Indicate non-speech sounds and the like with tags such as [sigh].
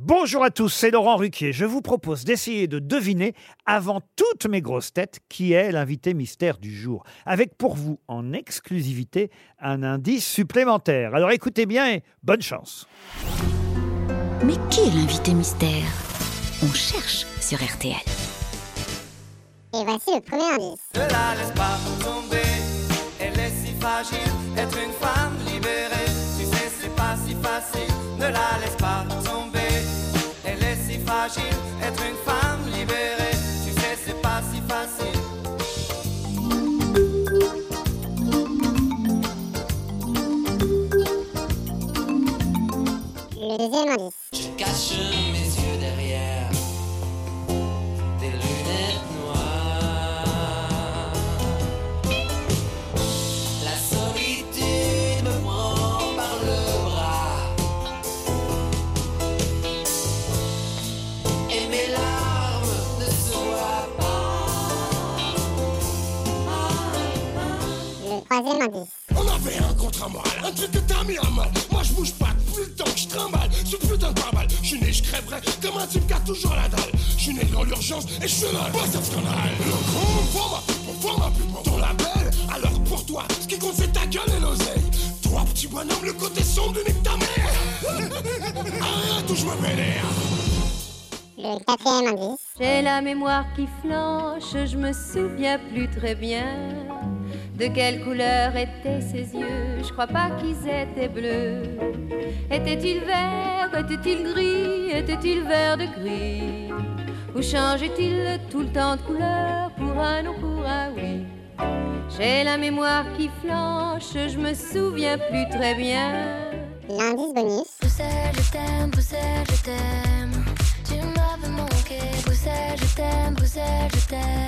Bonjour à tous, c'est Laurent Ruquier. Je vous propose d'essayer de deviner, avant toutes mes grosses têtes, qui est l'invité mystère du jour. Avec pour vous, en exclusivité, un indice supplémentaire. Alors écoutez bien et bonne chance. Mais qui est l'invité mystère? On cherche sur RTL. Et voici le premier indice. Ne la laisse pas tomber, elle est si fragile, être une femme libérée. Tu sais, c'est pas si facile, ne la laisse fragile, être une femme libérée. Troisième indice. On avait un contrat moral, un truc que t'as mis à mal. Moi je bouge pas depuis le temps que je trimballe ce putain de pare-balles. Je suis né, je crèverais comme un type qui a toujours la dalle. Je suis né dans l'urgence et je suis là, pas ce scandale. Le grand format, pour format plus pour ton label. Alors pour toi, ce qui compte c'est ta gueule et l'oseille. Trois petits bonhommes, le côté sombre de nique ta mère. [laughs] Arrête ou je me vénère. Le quatrième indice. J'ai la mémoire qui flanche, je me souviens plus très bien de quelle couleur étaient ses yeux? Je crois pas qu'ils étaient bleus. Était-il vert, était-il gris, était-il vert de gris? Ou changeait-il tout le temps de couleur pour un non, pour un? Oui J'ai la mémoire qui flanche, je me souviens plus très bien. L'indice bonus. Bruxelles, je t'aime, Bruxelles, je t'aime. Tu m'avais manqué. Bruxelles, je t'aime, Bruxelles, je t'aime.